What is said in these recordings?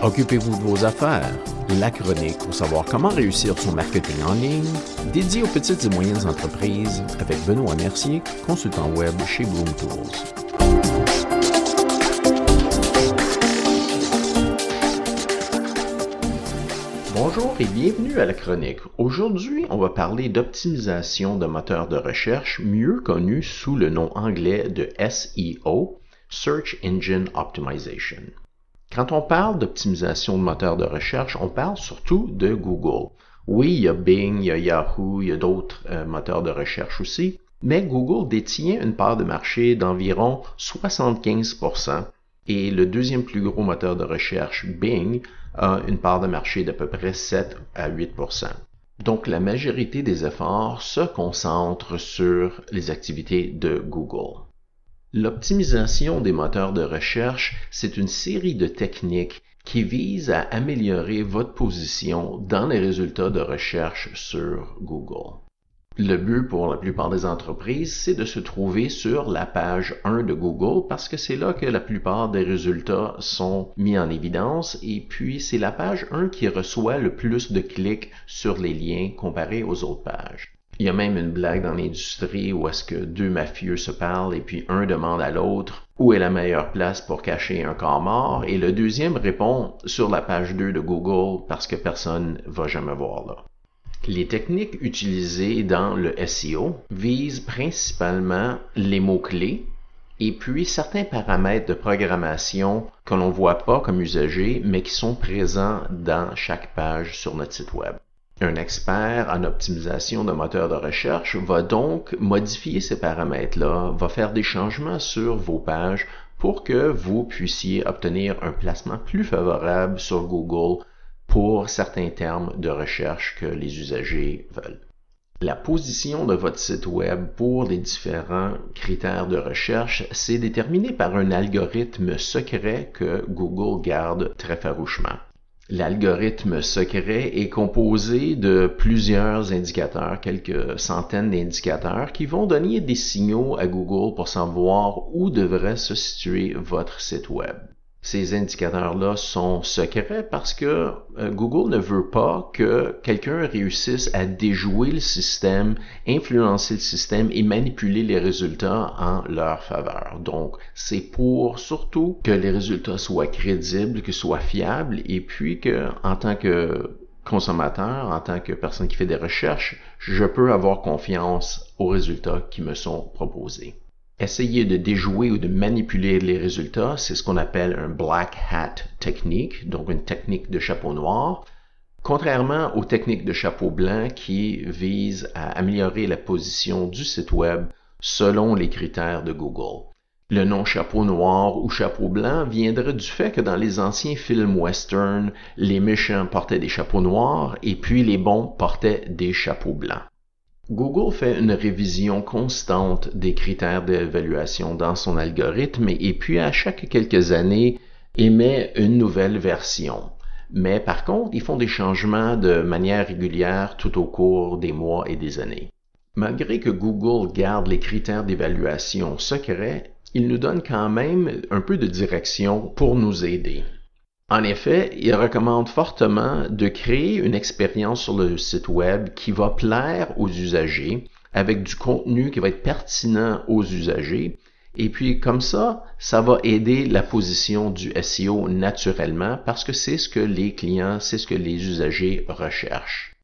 Occupez-vous de vos affaires. La chronique pour savoir comment réussir son marketing en ligne, dédié aux petites et moyennes entreprises avec Benoît Mercier, consultant web chez Bloom Tools. Bonjour et bienvenue à la chronique. Aujourd'hui, on va parler d'optimisation de moteurs de recherche, mieux connu sous le nom anglais de SEO, Search Engine Optimization. Quand on parle d'optimisation de moteurs de recherche, on parle surtout de Google. Oui, il y a Bing, il y a Yahoo, il y a d'autres euh, moteurs de recherche aussi, mais Google détient une part de marché d'environ 75% et le deuxième plus gros moteur de recherche, Bing, a une part de marché d'à peu près 7 à 8% Donc la majorité des efforts se concentrent sur les activités de Google. L'optimisation des moteurs de recherche, c'est une série de techniques qui visent à améliorer votre position dans les résultats de recherche sur Google. Le but pour la plupart des entreprises, c'est de se trouver sur la page 1 de Google parce que c'est là que la plupart des résultats sont mis en évidence et puis c'est la page 1 qui reçoit le plus de clics sur les liens comparé aux autres pages. Il y a même une blague dans l'industrie où est-ce que deux mafieux se parlent et puis un demande à l'autre où est la meilleure place pour cacher un corps mort et le deuxième répond sur la page 2 de Google parce que personne va jamais voir là. Les techniques utilisées dans le SEO visent principalement les mots-clés et puis certains paramètres de programmation que l'on ne voit pas comme usager, mais qui sont présents dans chaque page sur notre site web. Un expert en optimisation de moteur de recherche va donc modifier ces paramètres-là, va faire des changements sur vos pages pour que vous puissiez obtenir un placement plus favorable sur Google pour certains termes de recherche que les usagers veulent. La position de votre site web pour les différents critères de recherche, c'est déterminé par un algorithme secret que Google garde très farouchement. L'algorithme secret est composé de plusieurs indicateurs, quelques centaines d'indicateurs, qui vont donner des signaux à Google pour savoir où devrait se situer votre site web ces indicateurs-là sont secrets parce que euh, Google ne veut pas que quelqu'un réussisse à déjouer le système, influencer le système et manipuler les résultats en leur faveur. Donc, c'est pour surtout que les résultats soient crédibles, que soient fiables et puis que, en tant que consommateur, en tant que personne qui fait des recherches, je peux avoir confiance aux résultats qui me sont proposés essayer de déjouer ou de manipuler les résultats, c'est ce qu'on appelle un black hat technique, donc une technique de chapeau noir. Contrairement aux techniques de chapeau blanc qui visent à améliorer la position du site web selon les critères de Google. Le nom chapeau noir ou chapeau blanc viendrait du fait que dans les anciens films western, les méchants portaient des chapeaux noirs et puis les bons portaient des chapeaux blancs. Google fait une révision constante des critères d'évaluation dans son algorithme et puis à chaque quelques années émet une nouvelle version. Mais par contre, ils font des changements de manière régulière tout au cours des mois et des années. Malgré que Google garde les critères d'évaluation secrets, il nous donne quand même un peu de direction pour nous aider. En effet, il recommande fortement de créer une expérience sur le site web qui va plaire aux usagers avec du contenu qui va être pertinent aux usagers. Et puis comme ça, ça va aider la position du SEO naturellement parce que c'est ce que les clients, c'est ce que les usagers recherchent.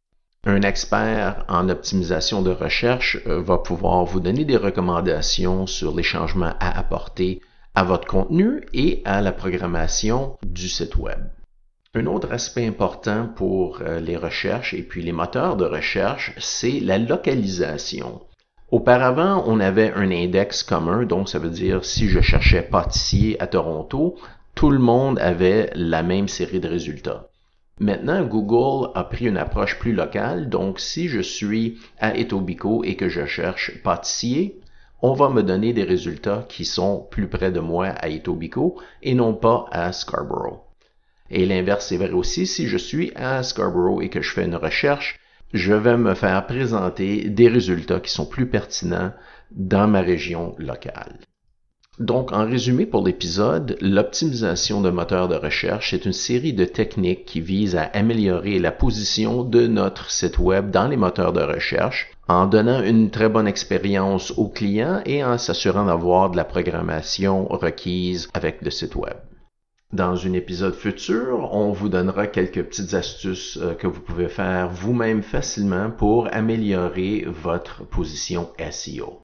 Un expert en optimisation de recherche euh, va pouvoir vous donner des recommandations sur les changements à apporter à votre contenu et à la programmation du site web. Un autre aspect important pour euh, les recherches et puis les moteurs de recherche, c'est la localisation. Auparavant, on avait un index commun, donc ça veut dire si je cherchais pâtissier à Toronto, tout le monde avait la même série de résultats. Maintenant, Google a pris une approche plus locale, donc si je suis à Etobicoke et que je cherche pâtissier, on va me donner des résultats qui sont plus près de moi à Etobicoke et non pas à Scarborough. Et l'inverse est vrai aussi, si je suis à Scarborough et que je fais une recherche, je vais me faire présenter des résultats qui sont plus pertinents dans ma région locale. Donc, en résumé pour l'épisode, l'optimisation de moteurs de recherche est une série de techniques qui visent à améliorer la position de notre site web dans les moteurs de recherche en donnant une très bonne expérience aux clients et en s'assurant d'avoir de la programmation requise avec le site web. Dans un épisode futur, on vous donnera quelques petites astuces euh, que vous pouvez faire vous-même facilement pour améliorer votre position SEO.